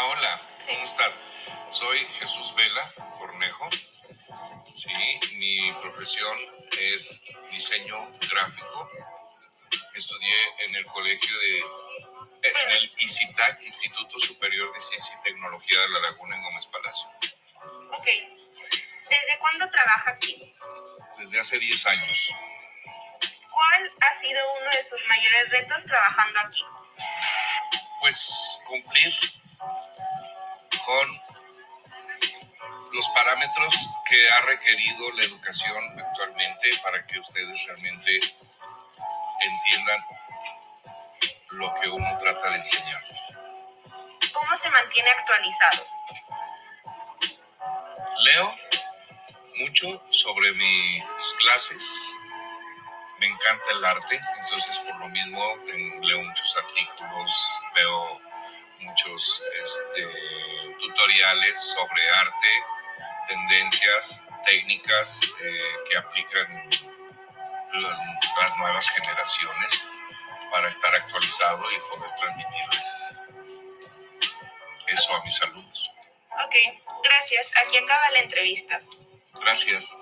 Ah, hola, ¿cómo estás? Soy Jesús Vela Cornejo. Sí, mi profesión es diseño gráfico. Estudié en el colegio de, en el ICITAC, Instituto Superior de Ciencia y Tecnología de la Laguna en Gómez Palacio. Ok. ¿Desde cuándo trabaja aquí? Desde hace 10 años. ¿Cuál ha sido uno de sus mayores retos trabajando aquí? Pues cumplir parámetros que ha requerido la educación actualmente para que ustedes realmente entiendan lo que uno trata de enseñarles. ¿Cómo se mantiene actualizado? Leo mucho sobre mis clases. Me encanta el arte, entonces por lo mismo leo muchos artículos, veo muchos este, tutoriales sobre arte, tendencias, técnicas eh, que aplican las, las nuevas generaciones para estar actualizado y poder transmitirles eso a mis alumnos. Ok, gracias. Aquí acaba la entrevista. Gracias.